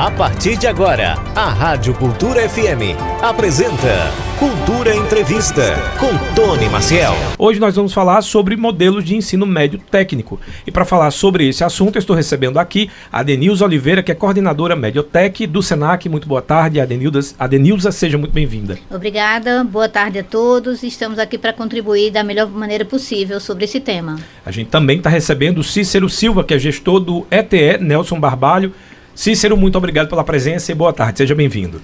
A partir de agora, a Rádio Cultura FM apresenta Cultura Entrevista com Tony Maciel. Hoje nós vamos falar sobre modelos de ensino médio técnico. E para falar sobre esse assunto, eu estou recebendo aqui a Denilza Oliveira, que é coordenadora Mediotech do Senac. Muito boa tarde, Adenilza. Adenilza, seja muito bem-vinda. Obrigada, boa tarde a todos. Estamos aqui para contribuir da melhor maneira possível sobre esse tema. A gente também está recebendo o Cícero Silva, que é gestor do ETE Nelson Barbalho Cícero, muito obrigado pela presença e boa tarde, seja bem-vindo.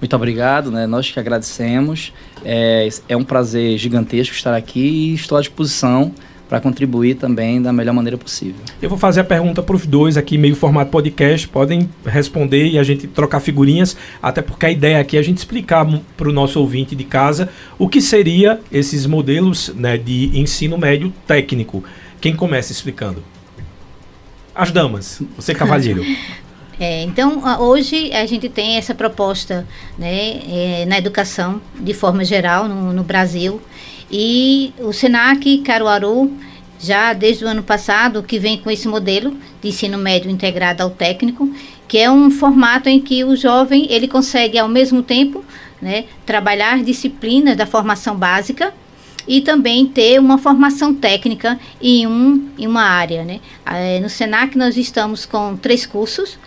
Muito obrigado, né? Nós que agradecemos. É, é um prazer gigantesco estar aqui e estou à disposição para contribuir também da melhor maneira possível. Eu vou fazer a pergunta para os dois aqui, meio formato podcast, podem responder e a gente trocar figurinhas, até porque a ideia aqui é a gente explicar para o nosso ouvinte de casa o que seria esses modelos né, de ensino médio técnico. Quem começa explicando? As damas, você cavalheiro. É, então, hoje a gente tem essa proposta né, é, na educação, de forma geral, no, no, Brasil. E o SENAC Caruaru, já desde o ano passado, que vem com esse modelo de ensino médio integrado ao técnico, que é um formato em que o jovem ele consegue, ao mesmo tempo, né, trabalhar disciplinas da formação básica e também ter uma formação técnica em, um, em uma área. Né? É, no SENAC nós estamos com três cursos,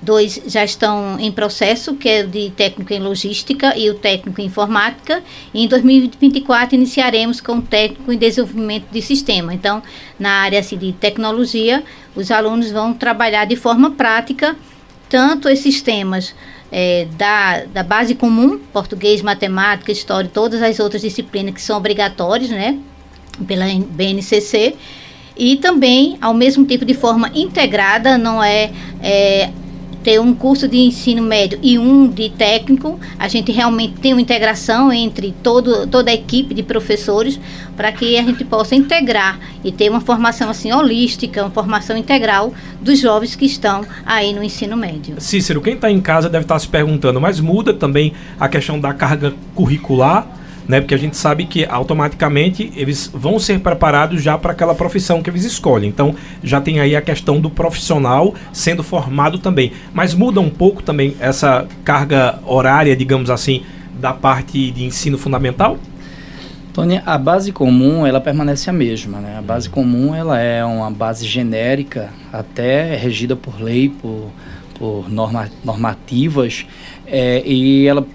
Dois já estão em processo, que é o de técnico em logística e o técnico em informática. E em 2024 iniciaremos com o técnico em desenvolvimento de sistema. Então, na área assim, de tecnologia, os alunos vão trabalhar de forma prática tanto esses temas é, da, da base comum, português, matemática, história, todas as outras disciplinas que são obrigatórias, né, pela BNCC, e também, ao mesmo tempo, de forma integrada, não é, é ter um curso de ensino médio e um de técnico, a gente realmente tem uma integração entre todo, toda a equipe de professores para que a gente possa integrar e ter uma formação assim holística, uma formação integral dos jovens que estão aí no ensino médio. Cícero, quem está em casa deve estar tá se perguntando, mas muda também a questão da carga curricular né? Porque a gente sabe que automaticamente eles vão ser preparados já para aquela profissão que eles escolhem. Então já tem aí a questão do profissional sendo formado também. Mas muda um pouco também essa carga horária, digamos assim, da parte de ensino fundamental? Tony, a base comum ela permanece a mesma, né? A base comum ela é uma base genérica, até regida por lei, por, por norma, normativas, é, e ela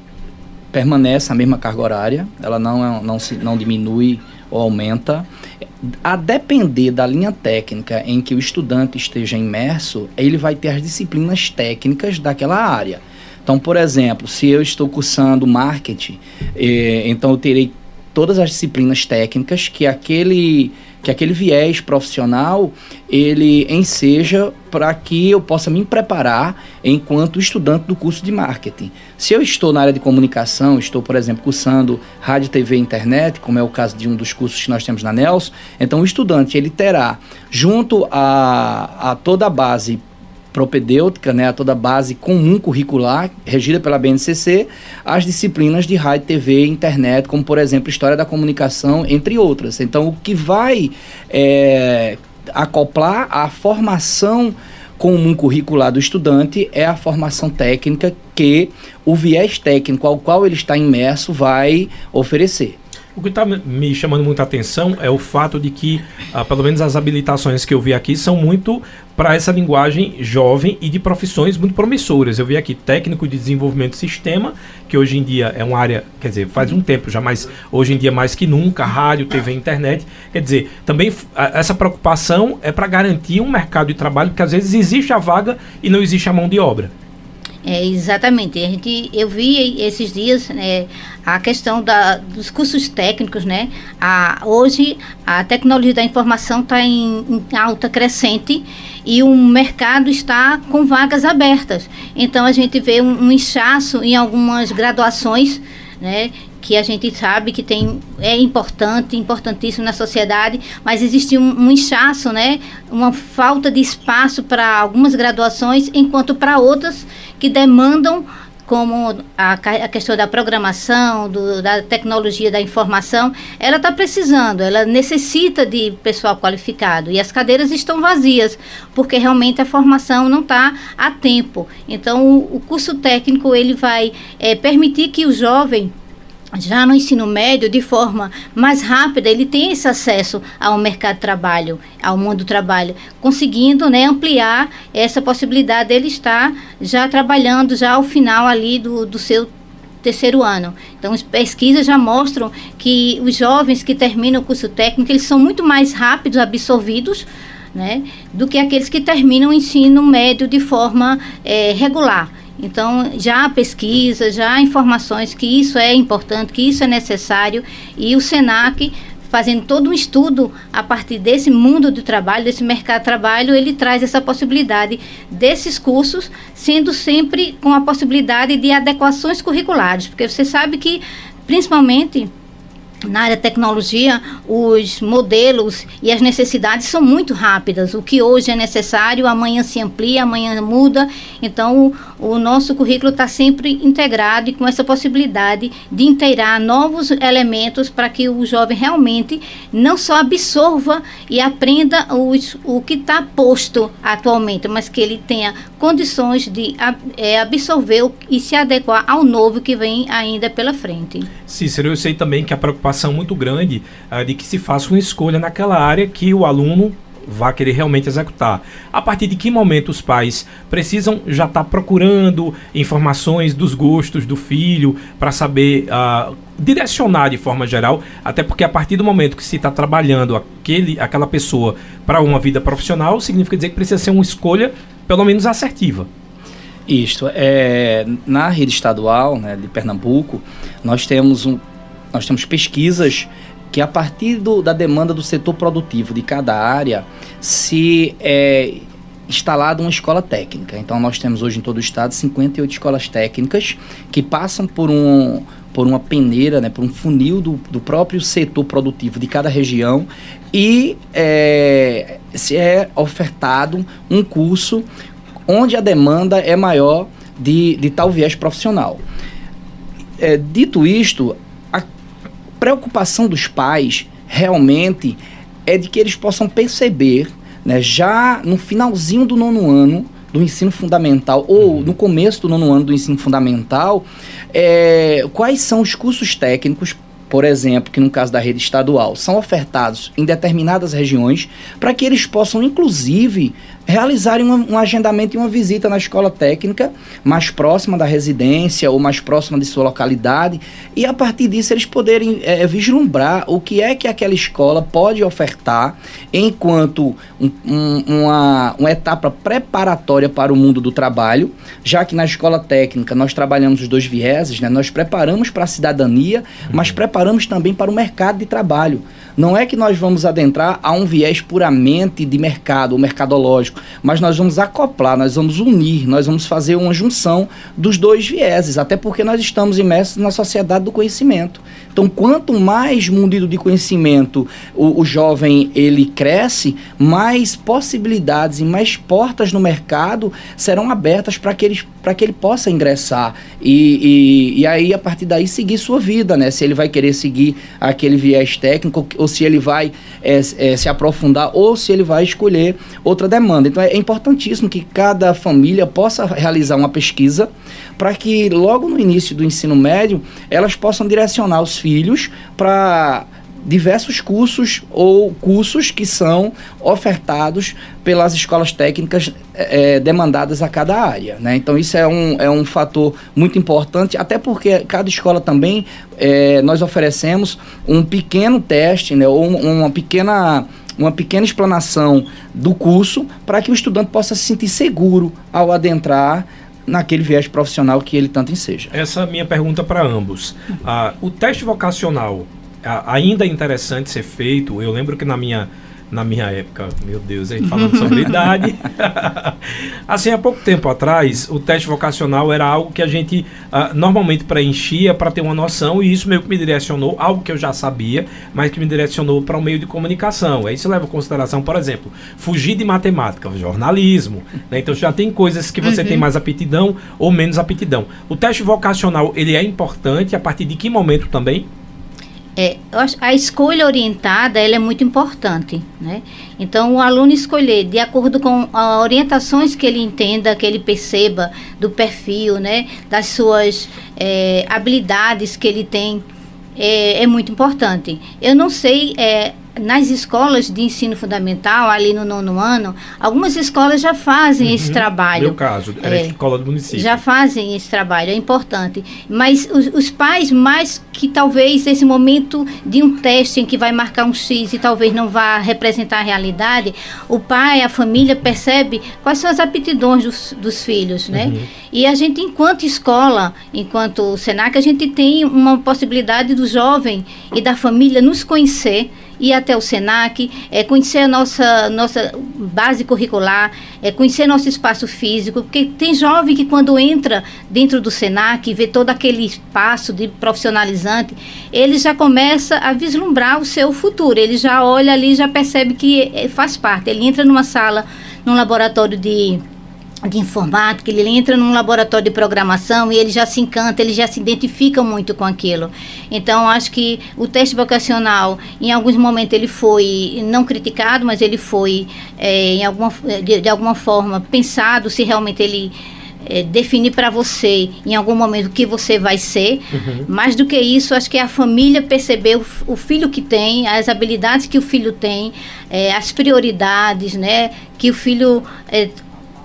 permanece a mesma carga horária, ela não, é, não, se, não diminui ou aumenta. A depender da linha técnica em que o estudante esteja imerso, ele vai ter as disciplinas técnicas daquela área. Então, por exemplo, se eu estou cursando marketing, eh, então eu terei todas as disciplinas técnicas que aquele que aquele viés profissional ele enseja para que eu possa me preparar enquanto estudante do curso de marketing. Se eu estou na área de comunicação, estou, por exemplo, cursando rádio, TV e internet, como é o caso de um dos cursos que nós temos na Nelson, então o estudante ele terá junto a, a toda a base propedêutica, né, a toda base comum curricular, regida pela BNCC, as disciplinas de rádio, TV internet, como, por exemplo, História da Comunicação, entre outras. Então, o que vai é, acoplar a formação comum curricular do estudante é a formação técnica que o viés técnico ao qual ele está imerso vai oferecer. O que está me chamando muita atenção é o fato de que, ah, pelo menos as habilitações que eu vi aqui, são muito para essa linguagem jovem e de profissões muito promissoras. Eu vi aqui técnico de desenvolvimento de sistema, que hoje em dia é uma área, quer dizer, faz um tempo já, mas hoje em dia mais que nunca, rádio, TV, internet. Quer dizer, também essa preocupação é para garantir um mercado de trabalho, porque às vezes existe a vaga e não existe a mão de obra. É, exatamente. A gente, eu vi esses dias né, a questão da, dos cursos técnicos, né? A, hoje a tecnologia da informação está em, em, alta crescente e o mercado está com vagas abertas. Então a gente vê um, um inchaço em algumas graduações, né? que a gente sabe que tem é importante, importantíssimo na sociedade, mas existe um, um inchaço, né? Uma falta de espaço para algumas graduações, enquanto para outras que demandam como a, a questão da programação, do, da tecnologia da informação, ela está precisando, ela necessita de pessoal qualificado e as cadeiras estão vazias, porque realmente a formação não está a tempo. Então, o, o curso técnico ele vai é, permitir que o jovem já no ensino médio, de forma mais rápida, ele tem esse acesso ao mercado de trabalho, ao mundo do trabalho, conseguindo né, ampliar essa possibilidade dele estar já trabalhando já ao final ali do, do seu terceiro ano. Então, as pesquisas já mostram que os jovens que terminam o curso técnico, eles são muito mais rápidos absorvidos né, do que aqueles que terminam o ensino médio de forma é, regular. Então, já há pesquisa, já há informações que isso é importante, que isso é necessário, e o SENAC, fazendo todo um estudo a partir desse mundo do trabalho, desse mercado de trabalho, ele traz essa possibilidade desses cursos, sendo sempre com a possibilidade de adequações curriculares, porque você sabe que, principalmente na área tecnologia, os modelos e as necessidades são muito rápidas. O que hoje é necessário, amanhã se amplia, amanhã muda. Então, o, o nosso currículo está sempre integrado e com essa possibilidade de inteirar novos elementos para que o jovem realmente não só absorva e aprenda os, o que está posto atualmente, mas que ele tenha condições de é, absorver e se adequar ao novo que vem ainda pela frente. Cícero, eu sei também que a preocupação muito grande uh, de que se faça uma escolha naquela área que o aluno vá querer realmente executar. A partir de que momento os pais precisam já estar tá procurando informações dos gostos do filho para saber uh, direcionar de forma geral, até porque a partir do momento que se está trabalhando aquele, aquela pessoa para uma vida profissional, significa dizer que precisa ser uma escolha pelo menos assertiva. Isto é na rede estadual né, de Pernambuco nós temos um, nós temos pesquisas que a partir do, da demanda do setor produtivo de cada área se é instalada uma escola técnica. Então nós temos hoje em todo o estado 58 escolas técnicas que passam por um por uma peneira, né, por um funil do, do próprio setor produtivo de cada região e é, se é ofertado um curso onde a demanda é maior de, de tal viés profissional. É, dito isto, preocupação dos pais realmente é de que eles possam perceber, né, já no finalzinho do nono ano do ensino fundamental ou uhum. no começo do nono ano do ensino fundamental, é, quais são os cursos técnicos por exemplo, que no caso da rede estadual, são ofertados em determinadas regiões, para que eles possam, inclusive, realizarem um, um, agendamento e uma visita na escola técnica mais próxima da residência ou mais próxima de sua localidade e a partir disso eles poderem é, vislumbrar o que é que aquela escola pode ofertar enquanto um, um, uma, uma etapa preparatória para o mundo do trabalho, já que na escola técnica nós trabalhamos os dois vieses, né? nós preparamos para a cidadania, mas uhum. Preparamos também para o mercado de trabalho. Não é que nós vamos adentrar a um viés puramente de mercado ou mercadológico, mas nós vamos acoplar, nós vamos unir, nós vamos fazer uma junção dos dois vieses, até porque nós estamos imersos na sociedade do conhecimento. Então, quanto mais munido de conhecimento o, o jovem ele cresce, mais possibilidades e mais portas no mercado serão abertas para que, ele, que ele possa ingressar e, e, e aí, a partir daí, seguir sua vida, né? Se ele vai querer seguir aquele viés técnico ou se ele vai é, é, se aprofundar ou se ele vai escolher outra demanda. Então é importantíssimo que cada família possa realizar uma pesquisa para que logo no início do ensino médio elas possam direcionar os filhos para diversos cursos ou cursos que são ofertados pelas escolas técnicas é, demandadas a cada área. Né? Então, isso é um, é um fator muito importante, até porque cada escola também é, nós oferecemos um pequeno teste né, ou uma pequena uma pequena explanação do curso para que o estudante possa se sentir seguro ao adentrar naquele viés profissional que ele tanto enseja. Essa é a minha pergunta para ambos. Ah, o teste vocacional ainda é interessante ser feito. Eu lembro que na minha na minha época. Meu Deus, aí falando sobre idade. assim, há pouco tempo atrás, o teste vocacional era algo que a gente uh, normalmente preenchia para ter uma noção, e isso meio que me direcionou, algo que eu já sabia, mas que me direcionou para o um meio de comunicação. Aí você leva em consideração, por exemplo, fugir de matemática, jornalismo. Né? Então já tem coisas que você uhum. tem mais aptidão ou menos aptidão. O teste vocacional, ele é importante a partir de que momento também? É, a escolha orientada ela é muito importante, né? Então o aluno escolher de acordo com as orientações que ele entenda, que ele perceba do perfil, né? Das suas é, habilidades que ele tem é, é, muito importante. Eu não sei é, nas escolas de ensino fundamental, ali no nono ano, algumas escolas já fazem uhum, esse trabalho. Meu caso, era é, escola do município. Já fazem esse trabalho, é importante. Mas os, os, pais, mais que talvez esse momento de um teste em que vai marcar um X e talvez não vá representar a realidade, o pai, a família percebe quais são as aptidões dos, dos filhos, né? Uhum. E a gente, enquanto escola, enquanto Senac, a gente tem uma possibilidade do jovem e da família nos conhecer ir até o SENAC, é, conhecer a nossa, nossa base curricular, é, conhecer nosso espaço físico, porque tem jovem que quando entra dentro do SENAC, vê todo aquele espaço de profissionalizante, ele já começa a vislumbrar o seu futuro, ele já olha ali, já percebe que é, faz parte, ele entra numa sala, num laboratório de de informática, ele entra num laboratório de programação e ele já se encanta, ele já se identifica muito com aquilo. Então, acho que o teste vocacional, em alguns momentos, ele foi não criticado, mas ele foi, é, em alguma, de, de, alguma forma, pensado se realmente ele é, definir para você, em algum momento, o que você vai ser. Uhum. Mais do que isso, acho que a família perceber o, o filho que tem, as habilidades que o filho tem, é, as prioridades, né, que o filho é,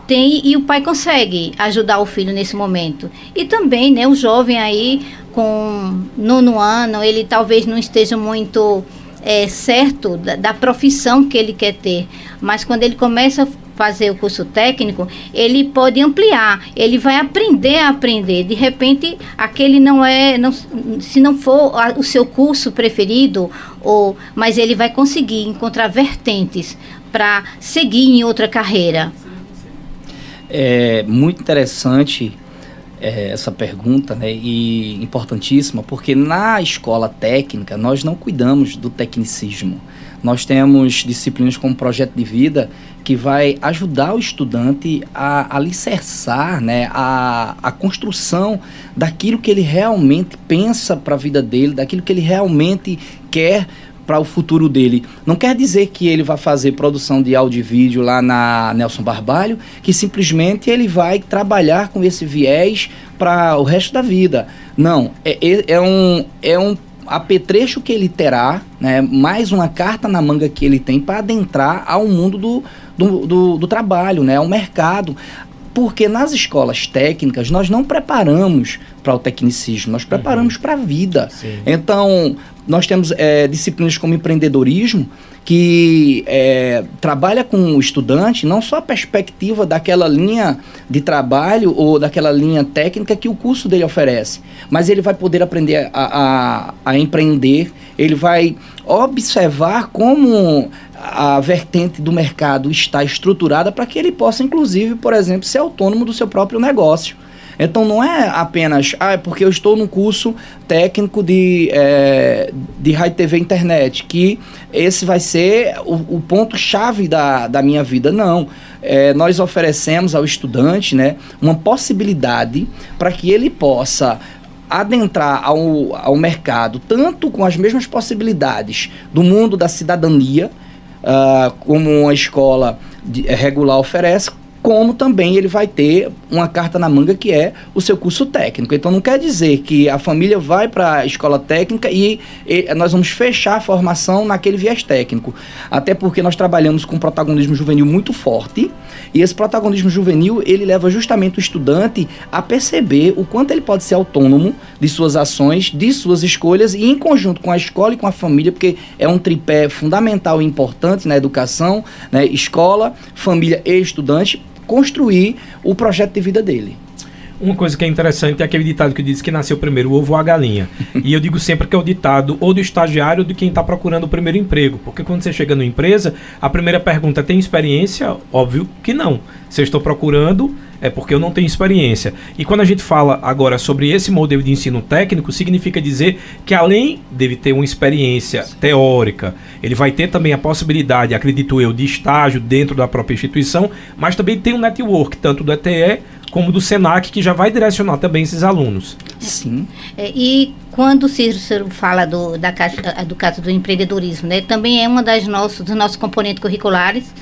tem e o pai consegue ajudar o filho nesse momento. E também, né, o jovem aí com nono ano, ele talvez não esteja muito é, certo da, da, profissão que ele quer ter, mas quando ele começa a fazer o curso técnico, ele pode ampliar, ele vai aprender a aprender. De repente, aquele não é, não, se não for o seu curso preferido, ou, mas ele vai conseguir encontrar vertentes para seguir em outra carreira. É muito interessante é, essa pergunta, né? E importantíssima, porque na escola técnica nós não cuidamos do tecnicismo. Nós temos disciplinas como projeto de vida que vai ajudar o estudante a alicerçar né, a, a construção daquilo que ele realmente pensa para a vida dele, daquilo que ele realmente quer para o futuro dele. Não quer dizer que ele vai fazer produção de áudio e vídeo lá na Nelson Barbalho, que simplesmente ele vai trabalhar com esse viés para o resto da vida. Não, é, é, é um, é um apetrecho que ele terá, né, mais uma carta na manga que ele tem para adentrar ao mundo do, do, do, do trabalho, né, ao mercado porque nas escolas técnicas nós não preparamos para o tecnicismo, nós preparamos uhum. para a vida. Sim. Então, nós temos é, disciplinas como empreendedorismo, que é, trabalha com o estudante não só a perspectiva daquela linha de trabalho ou daquela linha técnica que o curso dele oferece, mas ele vai poder aprender a, a, a empreender, ele vai observar como a vertente do mercado está estruturada para que ele possa, inclusive, por exemplo, ser autônomo do seu próprio negócio. Então não é apenas, ah, é porque eu estou no curso técnico de, é, de rádio TV internet, que esse vai ser o, o ponto-chave da, da minha vida. Não. É, nós oferecemos ao estudante né, uma possibilidade para que ele possa adentrar ao, ao mercado tanto com as mesmas possibilidades do mundo da cidadania, uh, como uma escola de, regular oferece, como também ele vai ter uma carta na manga que é o seu curso técnico. Então não quer dizer que a família vai para a escola técnica e, e, nós vamos fechar a formação naquele viés técnico. Até porque nós trabalhamos com protagonismo juvenil muito forte e esse protagonismo juvenil ele leva justamente o estudante a perceber o quanto ele pode ser autônomo de suas ações, de suas escolhas e em conjunto com a escola e com a família, porque é um tripé fundamental e importante na educação, né? escola, família e estudante construir o projeto de vida dele. Uma coisa que é interessante é aquele ditado que diz que nasceu primeiro o ovo ou a galinha. e eu digo sempre que é o ditado ou do estagiário ou de quem está procurando o primeiro emprego. Porque quando você chega numa empresa, a primeira pergunta tem experiência? Óbvio que não. Se eu estou procurando, é porque eu não tenho experiência. E quando a gente fala agora sobre esse modelo de ensino técnico, significa dizer que além dele ter uma experiência teórica, ele vai ter também a possibilidade, acredito eu, de estágio dentro da própria instituição, mas também tem um network, tanto do ETE como do SENAC, que já vai direcionar também esses alunos. Sim. É, e quando o Cícero fala do, da, do caso do empreendedorismo, né, também é uma das nossos, dos nossos componentes curriculares,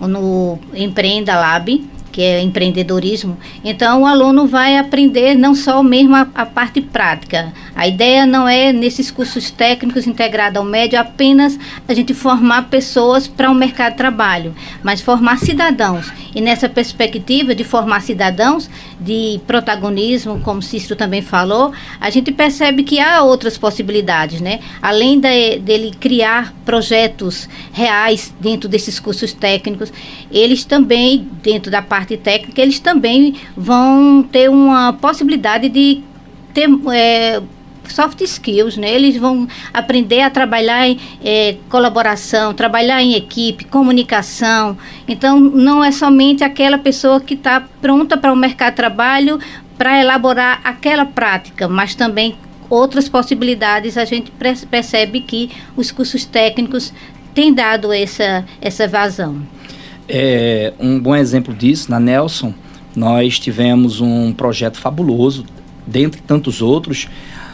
no Empreenda Lab, que é empreendedorismo. Então, o aluno vai aprender não só mesmo a, a, parte prática. A ideia não é, nesses cursos técnicos integrados ao médio, apenas a gente formar pessoas para o um mercado de trabalho, mas formar cidadãos. E nessa perspectiva de formar cidadãos, de protagonismo, como Cícero também falou, a gente percebe que há outras possibilidades, né? Além de, dele criar projetos reais dentro desses cursos técnicos, eles também, dentro da parte técnica, eles também vão ter uma possibilidade de ter é, soft skills, né? Eles vão aprender a trabalhar em é, colaboração, trabalhar em equipe, comunicação. Então, não é somente aquela pessoa que está pronta para o mercado de trabalho para elaborar aquela prática, mas também outras possibilidades. A gente percebe que os cursos técnicos têm dado essa, essa vazão. É, um bom exemplo disso, na Nelson, nós tivemos um projeto fabuloso, dentre tantos outros,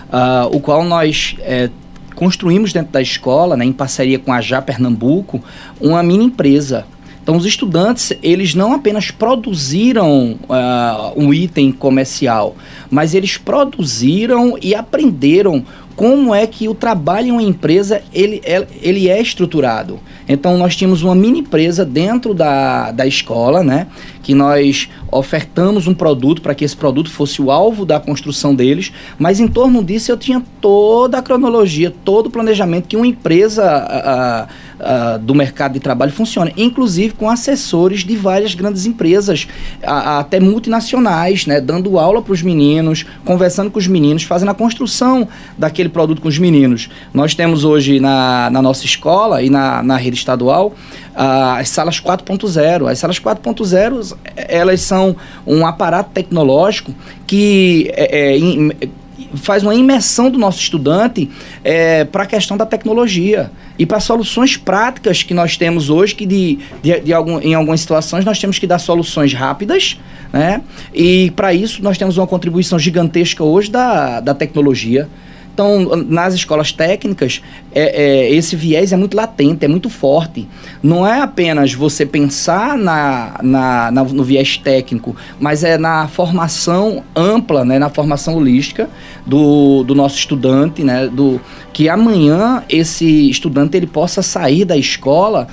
uh, o qual nós é, construímos dentro da escola, né, em parceria com a Já Pernambuco, uma mini empresa. Então, os estudantes, eles não apenas produziram uh, um item comercial, mas eles produziram e aprenderam como é que o trabalho em uma empresa ele, ele é estruturado. Então nós tínhamos uma mini empresa dentro da, da escola, né? Que nós ofertamos um produto para que esse produto fosse o alvo da construção deles, mas em torno disso eu tinha toda a cronologia, todo o planejamento que uma empresa a, a, do mercado de trabalho funciona, inclusive com assessores de várias grandes empresas, até multinacionais, né? Dando aula para os meninos, conversando com os meninos, fazendo a construção daquele aquele produto com os meninos. Nós temos hoje na, na nossa escola e na, na rede estadual as salas 4.0. As salas 4.0 elas são um aparato tecnológico que é, é, faz uma imersão do nosso estudante é, para a questão da tecnologia e para soluções práticas que nós temos hoje, que de, de, de algum, em algumas situações nós temos que dar soluções rápidas, né? E para isso nós temos uma contribuição gigantesca hoje da, da tecnologia. Então, nas escolas técnicas, é, é, esse viés é muito latente, é muito forte. Não é apenas você pensar na, na, na, no viés técnico, mas é na formação ampla, né, na formação holística do, do nosso estudante, né, do, que amanhã esse estudante ele possa sair da escola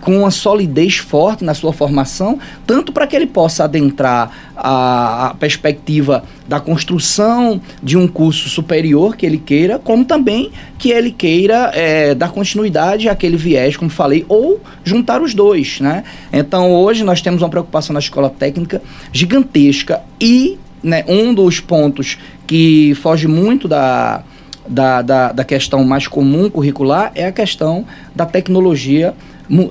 com uma solidez forte na sua formação, tanto para que ele possa adentrar a, a perspectiva da construção de um curso superior que ele queira, como também que ele queira é, dar continuidade àquele viés, como falei, ou juntar os dois, né? Então hoje nós temos uma preocupação na escola técnica gigantesca e né, um dos pontos que foge muito da, da, da, da, questão mais comum curricular é a questão da tecnologia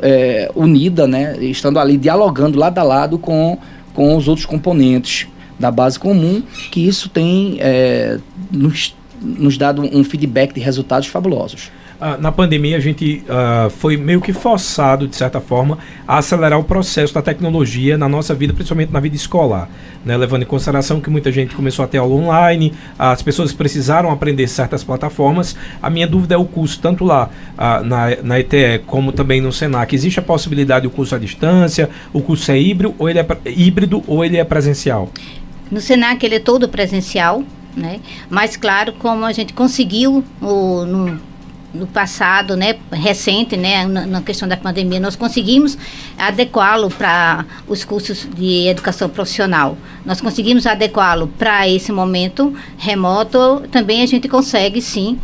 é, unida, né, estando ali dialogando lado a lado com com os outros componentes da base comum, que isso tem é, nos, nos dado um feedback de resultados fabulosos. Ah, na pandemia a gente uh, foi meio que forçado, de certa forma, a acelerar o processo da tecnologia na nossa vida, principalmente na vida escolar. Né? Levando em consideração que muita gente começou a ter aula online, as pessoas precisaram aprender certas plataformas. A minha dúvida é o curso, tanto lá uh, na, na ETE como também no SENAC. Existe a possibilidade do curso à distância? O curso é híbrido ou ele é, híbrido, ou ele é presencial? No SENAC ele é todo presencial, né? Mas claro, como a gente conseguiu o, no, no passado, né, recente, né, na, na questão da pandemia, nós conseguimos adequá-lo para os cursos de educação profissional. Nós conseguimos adequá-lo para esse momento remoto. Também a gente consegue, sim,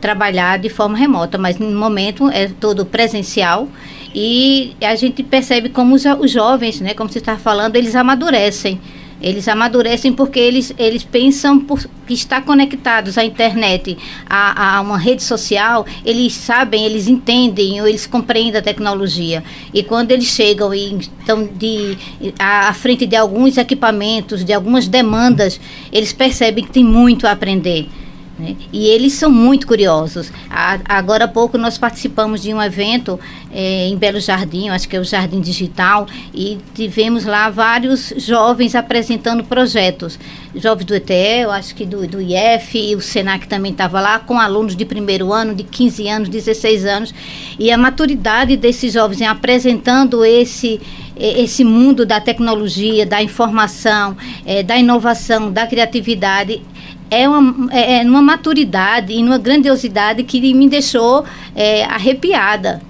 trabalhar de forma remota, mas no momento é todo presencial e a gente percebe como os, os jovens, né, como você está falando, eles amadurecem Eles amadurecem porque eles, eles pensam por, que estar conectados à internet, a, a uma rede social, eles sabem, eles entendem, ou eles compreendem a tecnologia. E quando eles chegam e estão de, à frente de alguns equipamentos, de algumas demandas, eles percebem que tem muito a aprender. Né? E eles são muito curiosos. A, agora há pouco nós participamos de um evento é, em Belo Jardim, acho que é o Jardim Digital, e tivemos lá vários jovens apresentando projetos. Jovens do ETE, acho que do, do IF, e o SENAC também estava lá, com alunos de primeiro ano, de 15 anos, 16 anos. E a maturidade desses jovens em apresentando esse esse mundo da tecnologia, da informação, é, da inovação, da criatividade é uma, é, é maturidade e numa grandiosidade que me deixou é, arrepiada.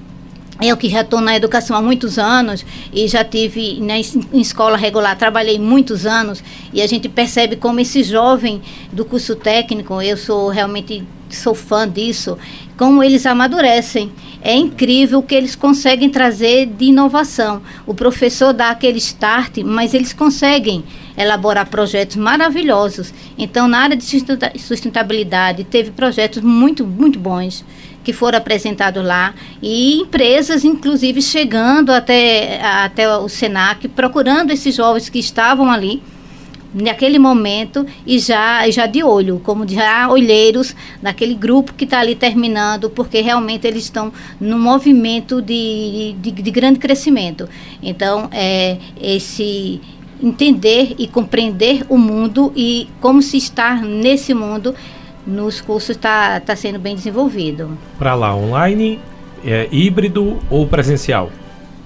Eu que já estou na educação há muitos anos e já tive né, em escola regular, trabalhei muitos anos e a gente percebe como esse jovem do curso técnico, eu sou realmente sou fã disso, como eles amadurecem. É incrível o que eles conseguem trazer de inovação. O professor dá aquele start, mas eles conseguem elaborar projetos maravilhosos. Então, na área de sustentabilidade, teve projetos muito, muito bons que foram apresentados lá e empresas, inclusive, chegando até, até o SENAC, procurando esses jovens que estavam ali naquele momento e já, já de olho, como já olheiros naquele grupo que está ali terminando, porque realmente eles estão num movimento de, de, de grande crescimento. Então, é, esse entender e compreender o mundo e como se está nesse mundo nos cursos está tá sendo bem desenvolvido. Para lá, online, é, híbrido ou presencial?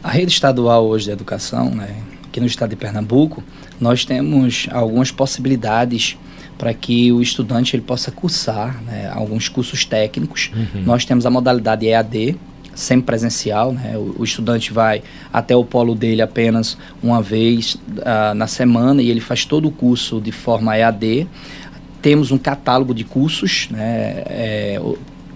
A rede estadual hoje de educação, né, aqui no estado de Pernambuco, nós temos algumas possibilidades para que o estudante ele possa cursar né, alguns cursos técnicos. Uhum. Nós temos a modalidade EAD, sempre presencial, né? O, o, estudante vai até o polo dele apenas uma vez uh, na semana e ele faz todo o curso de forma EAD. Temos um catálogo de cursos, né? É,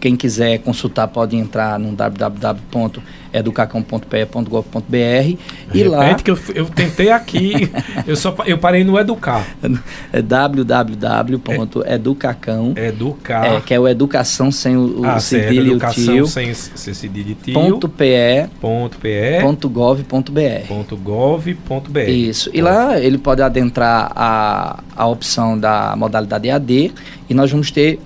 quem quiser consultar pode entrar no www.educacão.pe.gov.br e lá que eu, eu tentei aqui, eu só eu parei no educar. É www.educacão, é, educar, é, que é o educação sem o, o ah, cedilho educação tio, sem, sem cedilho tio, ponto pe, ponto pe, ponto gov, ponto br, ponto gov, ponto br. Isso. E lá ele pode adentrar a, a opção da modalidade AD e nós vamos ter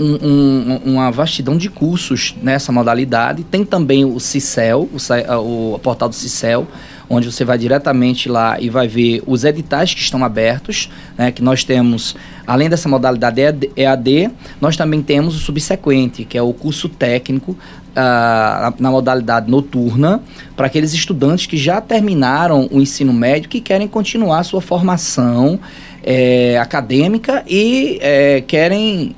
um, um, uma vastidão de cursos nessa modalidade. Tem também o CICEL, o, o, portal do CICEL, onde você vai diretamente lá e vai ver os editais que estão abertos, né, que nós temos, além dessa modalidade EAD, nós também temos o subsequente, que é o curso técnico uh, na modalidade noturna, para aqueles estudantes que já terminaram o ensino médio, que querem continuar a sua formação é, acadêmica e é, querem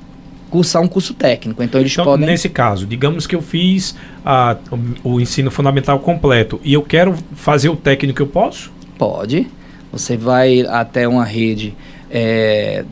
cursar um curso técnico. Então eles então, podem. Nesse caso, digamos que eu fiz a, o, o ensino fundamental completo e eu quero fazer o técnico, eu posso? Pode. Você vai até uma rede. É,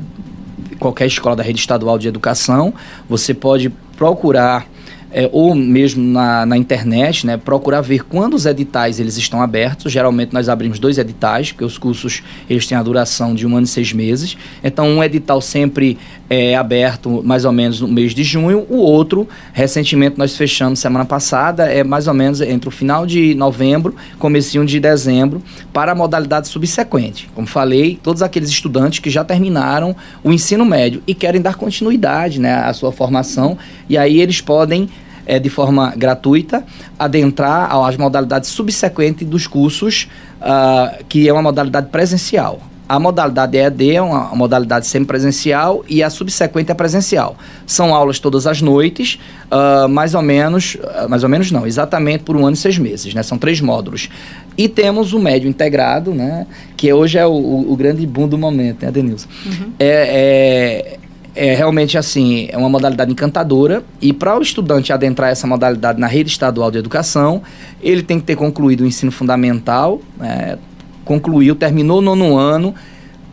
qualquer escola da rede estadual de educação, você pode procurar é, ou mesmo na, na internet, né, procurar ver quando os editais eles estão abertos. Geralmente nós abrimos dois editais, porque os cursos eles têm a duração de um ano e seis meses. Então um edital sempre é aberto mais ou menos no mês de junho, o outro, recentemente nós fechamos semana passada, é mais ou menos entre o final de novembro, comecinho de dezembro, para a modalidade subsequente. Como falei, todos aqueles estudantes que já terminaram o ensino médio e querem dar continuidade né, à sua formação, e aí eles podem é, de forma gratuita, adentrar às modalidades subsequentes dos cursos, uh, que é uma modalidade presencial. A modalidade EAD é uma modalidade semipresencial e a subsequente é presencial. São aulas todas as noites, uh, mais ou menos, uh, mais ou menos não, exatamente por um ano e seis meses, né? São três módulos. E temos o médio integrado, né? Que hoje é o, o, o grande boom do momento, né, Denilson? Uhum. É, é, é realmente assim, é uma modalidade encantadora. E para o estudante adentrar essa modalidade na rede estadual de educação, ele tem que ter concluído o ensino fundamental, é, concluiu, terminou o nono ano,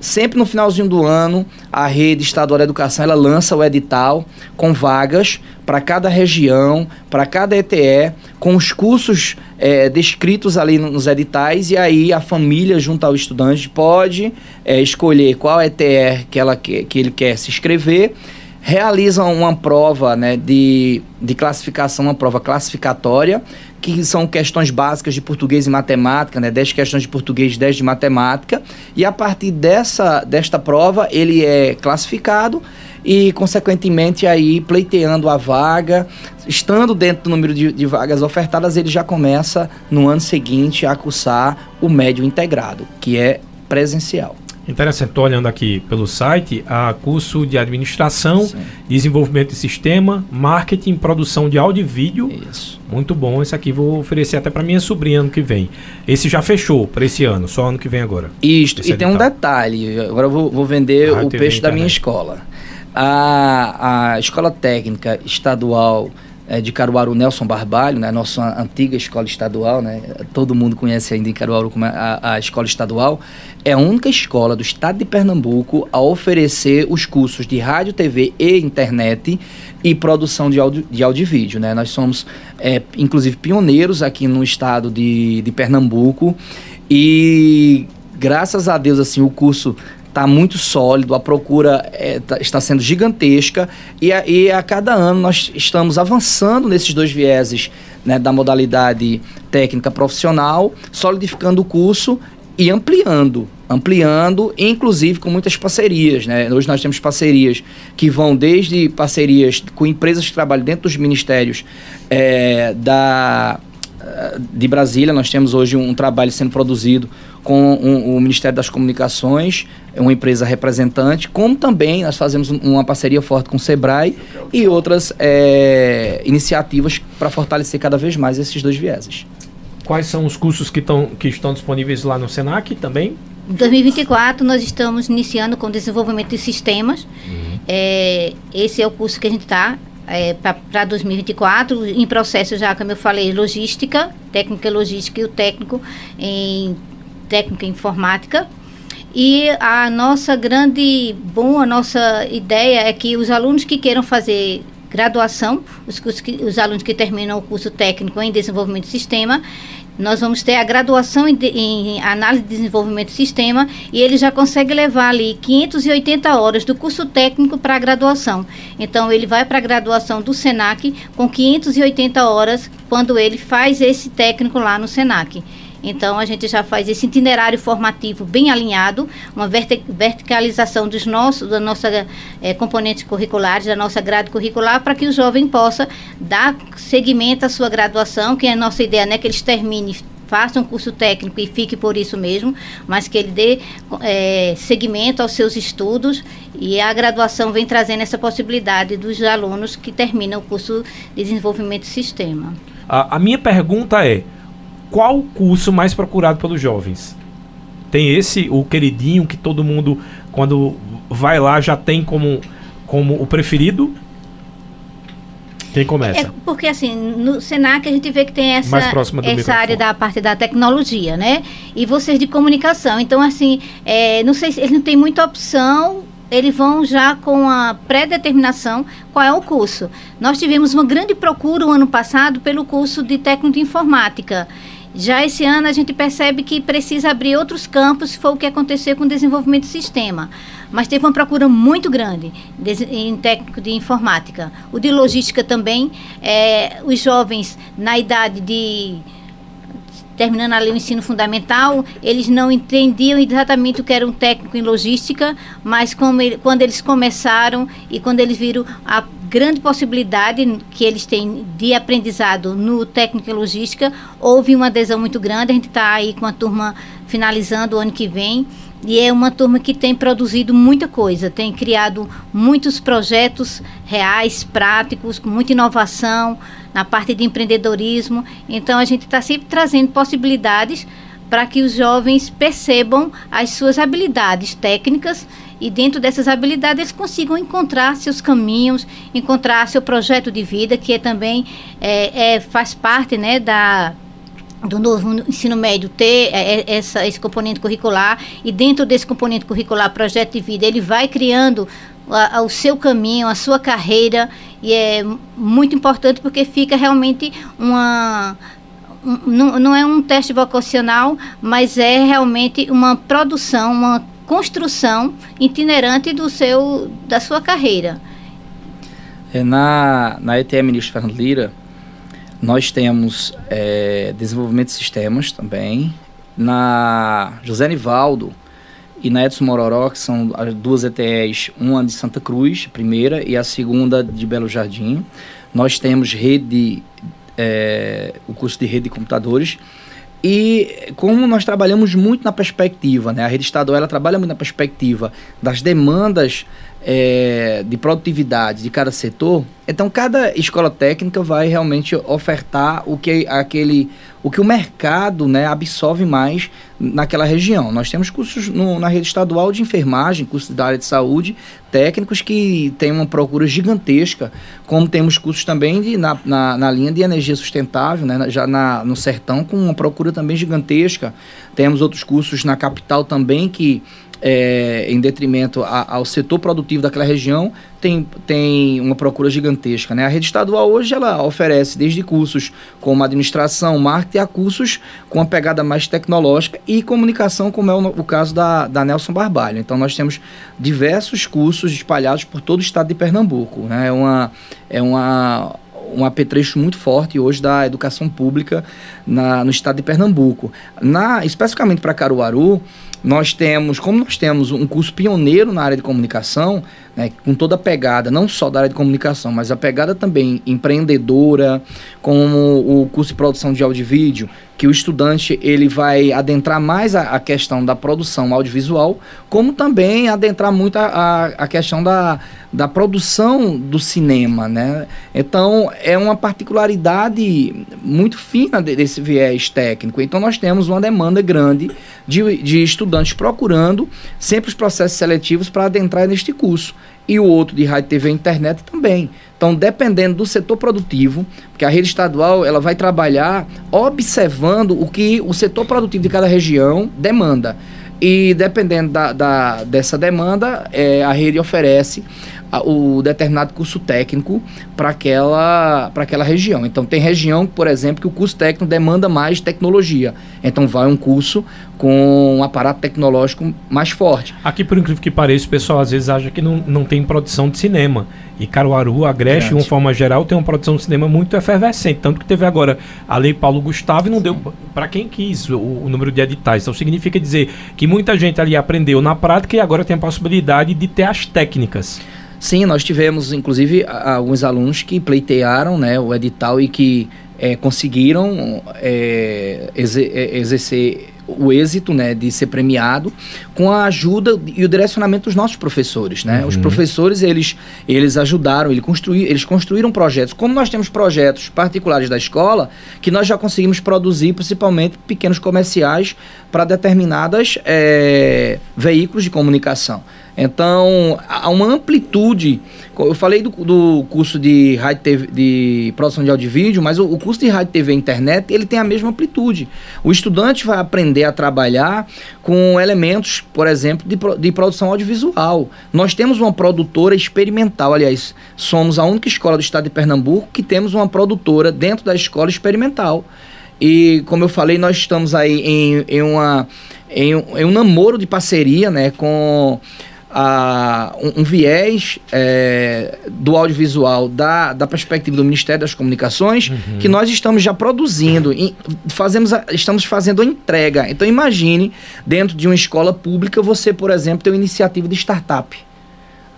sempre no finalzinho do ano, a rede estadual de educação ela lança o edital com vagas para cada região, para cada ETE, com os cursos é, descritos ali nos editais, e aí a família, junto ao estudante, pode é, escolher qual ETE que, ela, que, que ele quer se inscrever realizam uma prova né, de, de classificação, uma prova classificatória, que são questões básicas de português e matemática, né, 10 questões de português, 10 de matemática, e a partir dessa, desta prova ele é classificado e, consequentemente, aí pleiteando a vaga, estando dentro do número de, de vagas ofertadas, ele já começa no ano seguinte a cursar o médio integrado, que é presencial. Interessante, estou olhando aqui pelo site, a curso de administração, Sim. desenvolvimento de sistema, marketing, produção de áudio e vídeo. Isso. Muito bom, esse aqui vou oferecer até para minha sobrinha ano que vem. Esse já fechou para esse ano, só ano que vem agora. Isto, e tem um detalhe, agora eu vou, vou vender ah, o peixe da minha escola. A, a escola técnica estadual é, de Caruaru, Nelson Barbalho, né, nossa antiga escola estadual, né, todo mundo conhece ainda em Caruaru como a, a escola estadual, é a única escola do estado de Pernambuco a oferecer os cursos de rádio, TV e internet e produção de áudio, de áudio e vídeo. Né? Nós somos, é, inclusive, pioneiros aqui no estado de, de Pernambuco e graças a Deus, assim, o curso está muito sólido, a procura é, tá, está sendo gigantesca e a, e a, cada ano nós estamos avançando nesses dois vieses né, da modalidade técnica profissional, solidificando o curso e ampliando, ampliando, inclusive com muitas parcerias. Né? Hoje nós temos parcerias que vão desde parcerias com empresas que trabalham dentro dos ministérios é, da de Brasília, nós temos hoje um trabalho sendo produzido com um, o Ministério das Comunicações, uma empresa representante, como também nós fazemos uma parceria forte com o SEBRAE e outras é, iniciativas para fortalecer cada vez mais esses dois vieses. Quais são os cursos que, tão, que estão disponíveis lá no SENAC também? Em 2024, nós estamos iniciando com desenvolvimento de sistemas. Uhum. É, esse é o curso que a gente está é, para 2024, em processo já, como eu falei, logística, técnica logística e o técnico em técnica informática. E a nossa grande, bom, a nossa ideia é que os alunos que queiram fazer graduação, os, que, os alunos que terminam o curso técnico em desenvolvimento de sistema, nós vamos ter a graduação em, em, análise de desenvolvimento de sistema e ele já consegue levar ali 580 horas do curso técnico para a graduação. Então ele vai para a graduação do SENAC com 580 horas quando ele faz esse técnico lá no SENAC. Então, a gente já faz esse itinerário formativo bem alinhado, uma verticalização dos nossos, da nossa é, componentes curriculares, da nossa grade curricular, para que o jovem possa dar seguimento à sua graduação, que é a nossa ideia, né, que eles terminem faça um curso técnico e fique por isso mesmo, mas que ele dê é, seguimento aos seus estudos e a graduação vem trazendo essa possibilidade dos alunos que terminam o curso de desenvolvimento de sistema. A, a minha pergunta é, qual curso mais procurado pelos jovens? Tem esse, o queridinho, que todo mundo, quando vai lá, já tem como, como o preferido? Quem começa? É porque assim, no Senac a gente vê que tem essa, essa área da parte da tecnologia, né? E vocês de comunicação. Então, assim, é, não sei se eles não têm muita opção eles vão já com a pré-determinação qual é o curso. Nós tivemos uma grande procura o ano passado pelo curso de técnico de informática. Já esse ano a gente percebe que precisa abrir outros campos, se for o que aconteceu com o desenvolvimento de sistema. Mas teve uma procura muito grande em técnico de informática. O de logística também, é, os jovens na idade de terminando ali o ensino fundamental, eles não entendiam exatamente o que era um técnico em logística, mas ele, quando eles começaram e quando eles viram a grande possibilidade que eles têm de aprendizado no técnico em logística, houve uma adesão muito grande. A gente está aí com a turma finalizando o ano que vem. E é uma turma que tem produzido muita coisa, tem criado muitos projetos reais, práticos, com muita inovação na parte de empreendedorismo. Então a gente está sempre trazendo possibilidades para que os jovens percebam as suas habilidades técnicas e dentro dessas habilidades eles consigam encontrar seus caminhos, encontrar seu projeto de vida, que é também é, é, faz parte né, da, do novo ensino médio ter é, é, essa, esse componente curricular. E dentro desse componente curricular, projeto de vida, ele vai criando a, a, o seu caminho, a sua carreira. E é muito importante porque fica realmente uma um, não, não é um teste vocacional, mas é realmente uma produção, uma construção itinerante do seu da sua carreira. É, na, na ETM Ministro Fernando Lira, nós temos é, desenvolvimento de sistemas também. Na José Nivaldo e na Edson Mororó, que são as duas ETEs, uma de Santa Cruz, primeira, e a segunda de Belo Jardim. Nós temos rede, é, o curso de rede de computadores. E como nós trabalhamos muito na perspectiva, né? a rede estadual ela trabalha muito na perspectiva das demandas é, de produtividade de cada setor, então cada escola técnica vai realmente ofertar o que aquele o que o mercado né, absorve mais naquela região. Nós temos cursos no, na rede estadual de enfermagem, cursos da área de saúde, técnicos que têm uma procura gigantesca, como temos cursos também de, na, na, na linha de energia sustentável, né, já na, no sertão, com uma procura também gigantesca. Temos outros cursos na capital também que é, em detrimento a, ao setor produtivo daquela região, tem, tem uma procura gigantesca. Né? A rede estadual hoje ela oferece desde cursos como administração, marketing, a cursos com uma pegada mais tecnológica e comunicação, como é o, o caso da, da Nelson Barbalho. Então nós temos diversos cursos espalhados por todo o estado de Pernambuco. Né? É uma. É uma um apetrecho muito forte hoje da educação pública na, no estado de Pernambuco. Na, especificamente para Caruaru, nós temos, como nós temos um curso pioneiro na área de comunicação, né, com toda a pegada, não só da área de comunicação, mas a pegada também empreendedora, como o curso de produção de áudio e vídeo, que o estudante ele vai adentrar mais a, a questão da produção audiovisual, como também adentrar muito a, a, a, questão da, da produção do cinema, né? Então, é uma particularidade muito fina desse viés técnico. Então, nós temos uma demanda grande de, de estudantes procurando sempre os processos seletivos para adentrar neste curso e o outro de rádio, TV e internet também. Então, dependendo do setor produtivo, porque a rede estadual ela vai trabalhar observando o que o setor produtivo de cada região demanda. E dependendo da, da dessa demanda, é, a rede oferece o determinado curso técnico para aquela, aquela região. Então, tem região, por exemplo, que o curso técnico demanda mais tecnologia. Então, vai um curso com um aparato tecnológico mais forte. Aqui, por incrível que pareça, o pessoal às vezes acha que não, não tem produção de cinema. E Caruaru, Agreste, de uma forma geral, tem uma produção de cinema muito efervescente. Tanto que teve agora a Lei Paulo Gustavo e não deu para quem quis o, o, número de editais. Então, significa dizer que muita gente ali aprendeu na prática e agora tem a possibilidade de ter as técnicas. Sim, nós tivemos, inclusive, alguns alunos que pleitearam né, o edital e que é, conseguiram é, exercer o êxito né, de ser premiado com a ajuda e o direcionamento dos nossos professores. Né? Uhum. Os professores eles, eles ajudaram, eles, construir, eles construíram projetos. Como nós temos projetos particulares da escola, que nós já conseguimos produzir principalmente pequenos comerciais para determinadas é, veículos de comunicação. Então, há uma amplitude. Eu falei do, do curso de, rádio TV, de produção de áudio e vídeo, mas o, o, curso de rádio, TV e internet ele tem a mesma amplitude. O estudante vai aprender a trabalhar com elementos, por exemplo, de, de produção audiovisual. Nós temos uma produtora experimental, aliás, somos a única escola do estado de Pernambuco que temos uma produtora dentro da escola experimental. E, como eu falei, nós estamos aí em, em, uma, em, em um namoro de parceria né, com a, um, um, viés é, do audiovisual da, da perspectiva do Ministério das Comunicações uhum. que nós estamos já produzindo, em, fazemos a, estamos fazendo a entrega. Então imagine, dentro de uma escola pública, você, por exemplo, ter uma iniciativa de startup.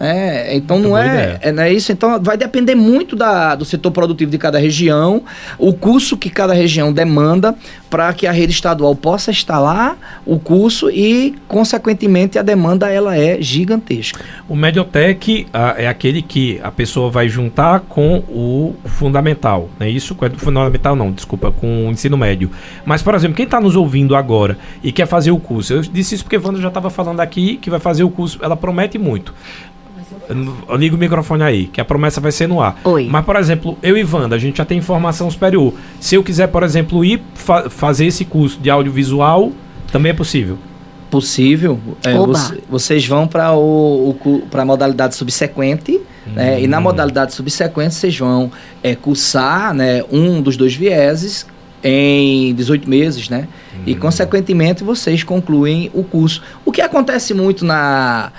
É, então não é, é, não é isso. Então vai depender muito da, do setor produtivo de cada região, o curso que cada região demanda para que a rede estadual possa instalar o curso e, consequentemente, a demanda ela é gigantesca. O Mediotech a, é aquele que a pessoa vai juntar com o fundamental, é isso? Com o fundamental não, desculpa, com o ensino médio. Mas, por exemplo, quem está nos ouvindo agora e quer fazer o curso, eu disse isso porque Wanda já estava falando aqui que vai fazer o curso, ela promete muito liga o microfone aí, que a promessa vai ser no ar. Oi. Mas, por exemplo, eu e Wanda, a gente já tem formação superior. Se eu quiser, por exemplo, ir fa fazer esse curso de audiovisual, também é possível. Possível. É, você- vocês vão para o, a modalidade subsequente, né? E na modalidade subsequente vocês vão é, cursar né, um dos dois vieses em 18 meses, né? E, consequentemente, vocês concluem o curso. O que acontece muito na,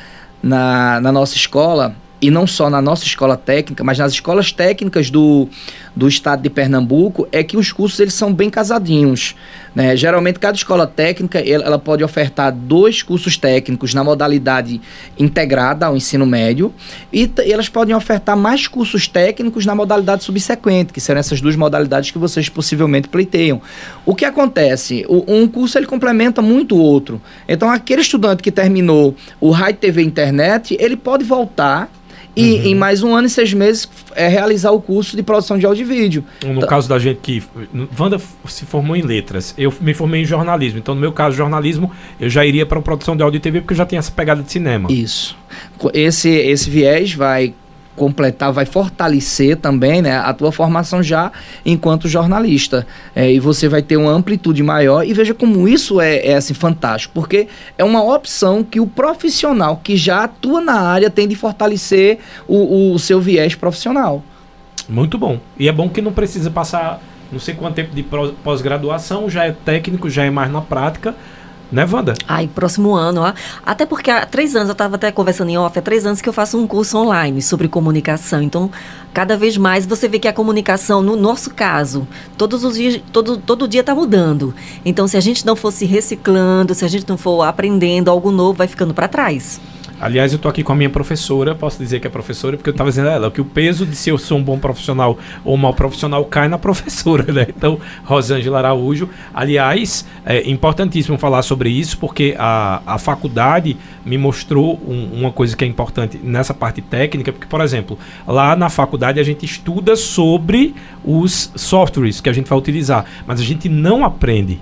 na, na nossa escola, e não só na nossa escola técnica, mas nas escolas técnicas do, do estado de Pernambuco, é que os cursos eles são bem casadinhos. Né? Geralmente, cada escola técnica ela, pode ofertar dois cursos técnicos na modalidade integrada ao ensino médio, e, e elas podem ofertar mais cursos técnicos na modalidade subsequente, que serão essas duas modalidades que vocês possivelmente pleiteiam. O que acontece? O- um curso ele complementa muito o outro. Então, aquele estudante que terminou o Rádio TV Internet, ele pode voltar e em mais um ano e seis meses é, realizar o curso de produção de áudio e vídeo. No Tá. caso da gente que. Wanda se formou em letras. Eu me formei em jornalismo. Então, no meu caso, jornalismo, eu já iria para a produção de áudio e TV porque eu já tinha essa pegada de cinema. Isso. Esse, esse viés vai completar, vai fortalecer também né, a tua formação já enquanto jornalista. É, e você vai ter uma amplitude maior. E veja como isso é, é assim, fantástico, porque é uma opção que o profissional que já atua na área tem de fortalecer o, o seu viés profissional. Muito bom. E é bom que não precisa passar não sei quanto tempo de pós-graduação, já é técnico, já é mais na prática. Né, Wanda? Ai, próximo ano, ó. Até porque há três anos, eu estava até conversando em off, há três anos que eu faço um curso online sobre comunicação. Então, cada vez mais você vê que a comunicação, no nosso caso, todos os dias, todo, todo dia está mudando. Então, se a gente não for se reciclando, se a gente não for aprendendo algo novo, vai ficando para trás. Aliás, eu tô aqui com a minha professora, posso dizer que é professora, porque eu estava dizendo a ela que o peso de se eu sou um bom profissional ou um mau profissional cai na professora, né? Então, Rosângela Araújo. Aliás, é importantíssimo falar sobre isso, porque a, a faculdade me mostrou um- uma coisa que é importante nessa parte técnica, porque, por exemplo, lá na faculdade a gente estuda sobre os softwares que a gente vai utilizar, mas a gente não aprende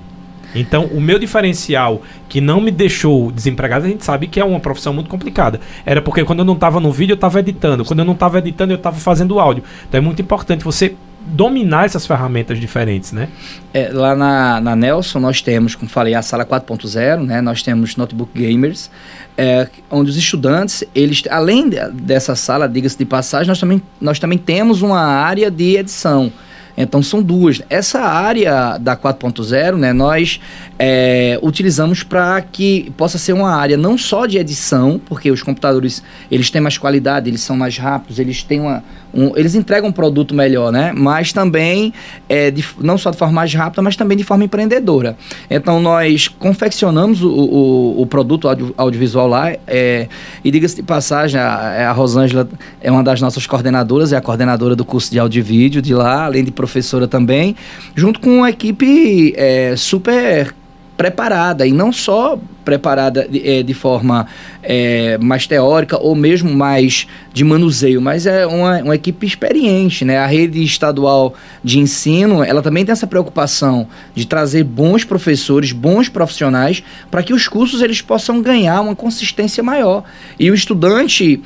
então, o meu diferencial que não me deixou desempregado, a gente sabe que é uma profissão muito complicada. Era porque quando eu não estava no vídeo, eu estava editando. Quando eu não estava editando, eu estava fazendo áudio. Então, é muito importante você dominar essas ferramentas diferentes, né? É, lá na, na Nelson nós temos, como falei, a sala 4.0, né? Nós temos notebook gamers, é, onde os estudantes, eles, além de- dessa sala, diga-se de passagem, nós também, nós também temos uma área de edição. Então são duas. Essa área da 4.0, né, nós é, utilizamos para que possa ser uma área não só de edição, porque os computadores eles têm mais qualidade, eles são mais rápidos, eles têm uma, um- eles entregam um produto melhor, né? Mas também é, de- não só de forma mais rápida, mas também de forma empreendedora. Então nós confeccionamos o, o, o produto audio- audiovisual lá é, e diga-se de passagem, a, a Rosângela é uma das nossas coordenadoras, é a coordenadora do curso de áudio e vídeo de lá, além de professora também, junto com uma equipe é, super preparada e não só preparada de, eh, de forma eh, mais teórica ou mesmo mais de manuseio, mas é uma, uma equipe experiente, né? A rede estadual de ensino, ela também tem essa preocupação de trazer bons professores, bons profissionais, para que os cursos eles possam ganhar uma consistência maior. E o estudante,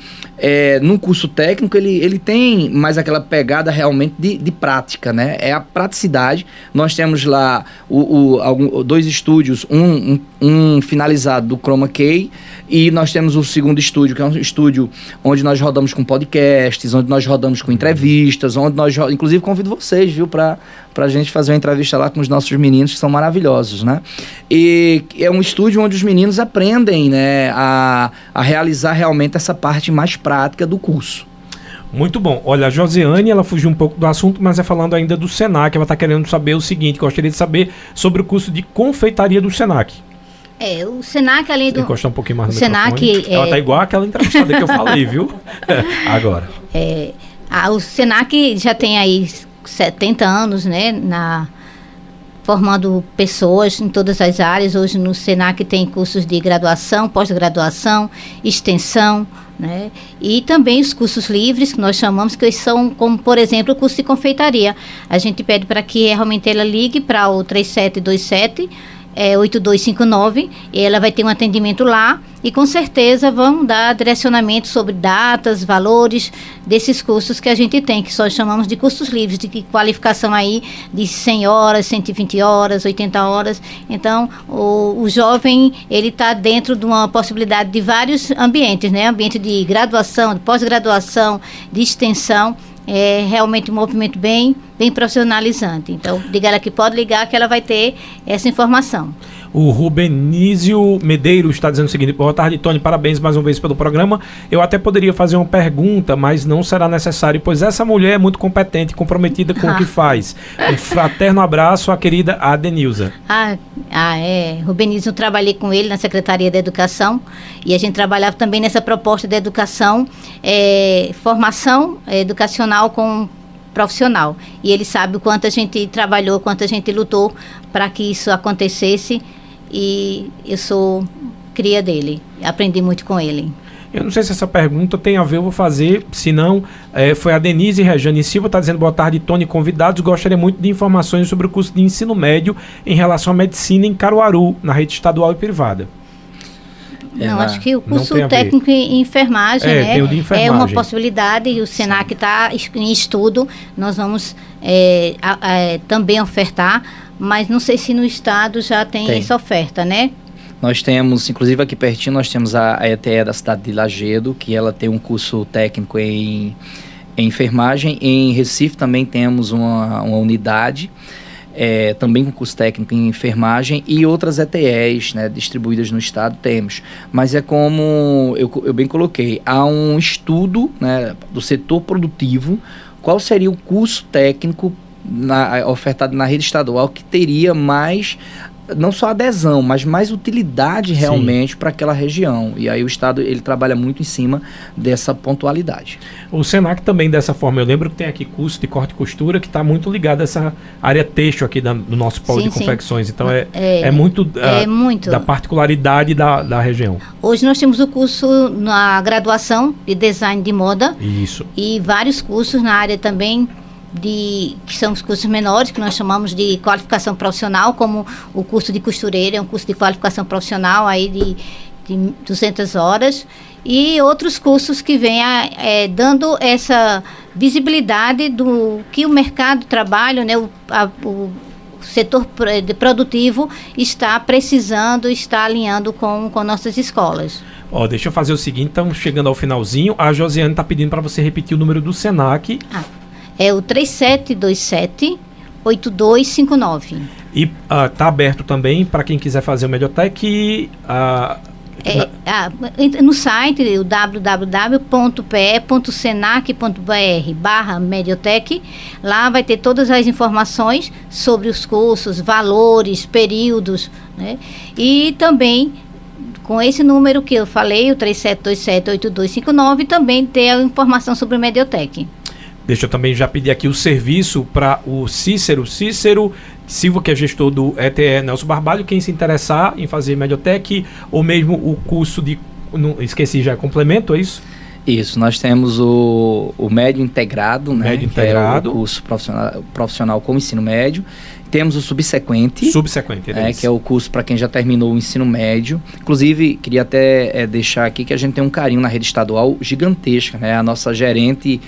num curso técnico, ele, ele tem mais aquela pegada realmente de, de prática, né? É a praticidade. Nós temos lá o, o- algum- dois estúdios, um, um, um finalizado do Chroma Key e nós temos o segundo estúdio, que é um estúdio onde nós rodamos com podcasts, onde nós rodamos com entrevistas, onde nós, inclusive, convido vocês, viu, para a gente fazer uma entrevista lá com os nossos meninos, que são maravilhosos, né? E é um estúdio onde os meninos aprendem, né, a, a realizar realmente essa parte mais prática do curso. Muito bom. Olha, a Josiane, ela fugiu um pouco do assunto, mas é falando ainda do Senac. Ela está querendo saber o seguinte: gostaria de saber sobre o curso de confeitaria do Senac. É, o Senac, além do. Encostar um pouquinho mais no Senac, microfone. Ela é- tá igual aquela entrevistada que eu falei, viu? Agora. É, a- o Senac já tem aí 70 anos, né, na, formando pessoas em todas as áreas. Hoje no Senac tem cursos de graduação, pós-graduação, extensão, né, e também os cursos livres, que nós chamamos, que são como, por exemplo, o curso de confeitaria. A gente pede para que realmente ela ligue para o 3727 é 8259, ela vai ter um atendimento lá e com certeza vão dar direcionamento sobre datas, valores desses cursos que a gente tem, que só chamamos de cursos livres, de qualificação aí de 100 horas, 120 horas, 80 horas. Então, o, o jovem, ele está dentro de uma possibilidade de vários ambientes, né? Ambiente de graduação, de pós-graduação, de extensão é realmente um movimento bem, bem profissionalizante. Então, diga ela que pode ligar que ela vai ter essa informação. O Rubenísio Medeiros está dizendo o seguinte: boa tarde, Tony, parabéns mais uma vez pelo programa. Eu até poderia fazer uma pergunta, mas não será necessário, pois essa mulher é muito competente e comprometida com ah. o que faz. Um fraterno abraço à querida Adenilza. Ah, ah, é. Rubenísio, eu trabalhei com ele na Secretaria da Educação e a gente trabalhava também nessa proposta de educação, é, formação educacional com profissional. E ele sabe o quanto a gente trabalhou, quanto a gente lutou para que isso acontecesse e eu sou cria dele. Aprendi muito com ele. Eu não sei se essa pergunta tem a ver, eu vou fazer. Se não, é, foi a Denise Rejane Silva, está dizendo boa tarde, Tony, convidados. Gostaria muito de informações sobre o curso de ensino médio em relação à medicina em Caruaru, na rede estadual e privada. É não, acho que o curso técnico em enfermagem, é, né, enfermagem. é uma possibilidade e o Senac está em estudo. Nós vamos é, a, a, também ofertar, mas não sei se no estado já tem, tem, essa oferta, né? Nós temos, inclusive aqui pertinho, nós temos a, a ETE da cidade de Lagedo, que ela tem um curso técnico em, em enfermagem. Em Recife também temos uma, uma unidade é, também com curso técnico em enfermagem e outras ETEs né, distribuídas no estado temos. Mas é como eu, eu bem coloquei, há um estudo né, do setor produtivo, qual seria o curso técnico na, ofertado na rede estadual que teria mais não só adesão, mas mais utilidade realmente para aquela região. E aí o Estado ele trabalha muito em cima dessa pontualidade. O Senac também dessa forma. Eu lembro que tem aqui curso de corte e costura que está muito ligado a essa área têxtil aqui da, do nosso polo sim, de confecções. Então é, é, é muito, é a, muito da particularidade da, da região. Hoje nós temos o curso na graduação de design de moda. Isso. E vários cursos na área também de que são os cursos menores, que nós chamamos de qualificação profissional, como o curso de costureira, é um curso de qualificação profissional aí de, de 200 horas, e outros cursos que vêm é, dando essa visibilidade do que o mercado de trabalho, né, o, a, o setor produtivo está precisando, está alinhando com, com nossas escolas. Ó, deixa eu fazer o seguinte, estamos chegando ao finalzinho. A Josiane está pedindo para você repetir o número do SENAC. Ah é o 3727 8259. E está uh, aberto também para quem quiser fazer o Mediotec. Uh, é, ah, no site o www.pe.senac.br barra Mediotec, lá vai ter todas as informações sobre os cursos, valores, períodos, né? E também com esse número que eu falei, o 37278259, também ter a informação sobre o Mediotec. Deixa eu também já pedir aqui o serviço para o Cícero. Cícero Silva, que é gestor do ETE Nelson Barbalho, quem se interessar em fazer Mediotec ou mesmo o curso de. Não, esqueci já, complemento, é isso? Isso, nós temos o, o médio integrado, né? Médio integrado. É o curso profissional, profissional com ensino médio. Temos o subsequente. Subsequente, é, que é o curso para quem já terminou o ensino médio. Inclusive, queria até é, deixar aqui que a gente tem um carinho na rede estadual gigantesca, né? A nossa gerente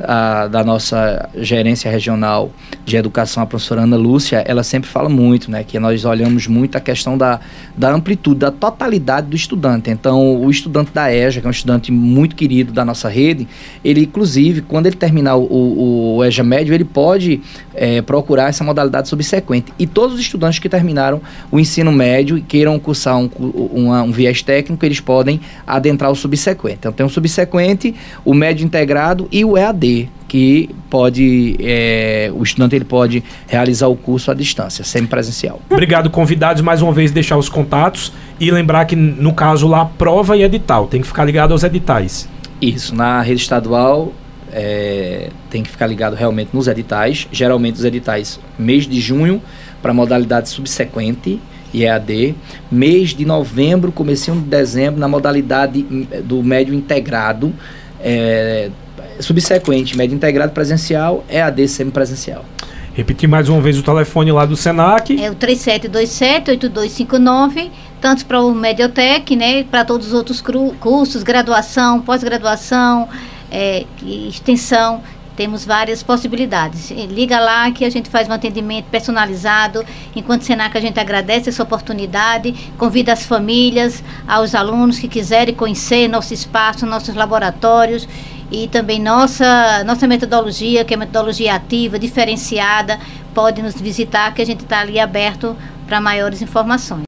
a, da nossa gerência regional de educação, a professora Ana Lúcia, ela sempre fala muito, né, que nós olhamos muito a questão da, da amplitude, da totalidade do estudante. Então, o estudante da EJA, que é um estudante muito querido da nossa rede, ele, inclusive, quando ele terminar o, o, EJA médio, ele pode é, procurar essa modalidade subsequente. E todos os estudantes que terminaram o ensino médio e queiram cursar um, um, um viés técnico, eles podem adentrar o subsequente. Então, tem o subsequente, o médio integrado e o EAD que pode é, o estudante ele pode realizar o curso à distância, semipresencial. Obrigado, convidados, mais uma vez deixar os contatos e lembrar que no caso lá prova e edital, tem que ficar ligado aos editais. Isso, na rede estadual é, tem que ficar ligado realmente nos editais, geralmente os editais mês de junho para modalidade subsequente e EAD, mês de novembro, comecinho de dezembro na modalidade hum, do médio integrado, é, subsequente, médio integrado presencial, EAD semipresencial. Repetir mais uma vez o telefone lá do Senac. É o 3727-8259, tanto para o Mediotec, né, para todos os outros cursos, graduação, pós-graduação, é, extensão, temos várias possibilidades. Liga lá que a gente faz um atendimento personalizado. Enquanto Senac, a gente agradece essa oportunidade, convida as famílias, aos alunos que quiserem conhecer nosso espaço, nossos laboratórios e também nossa, nossa metodologia, que é metodologia ativa, diferenciada. Pode nos visitar, que a gente está ali aberto para maiores informações.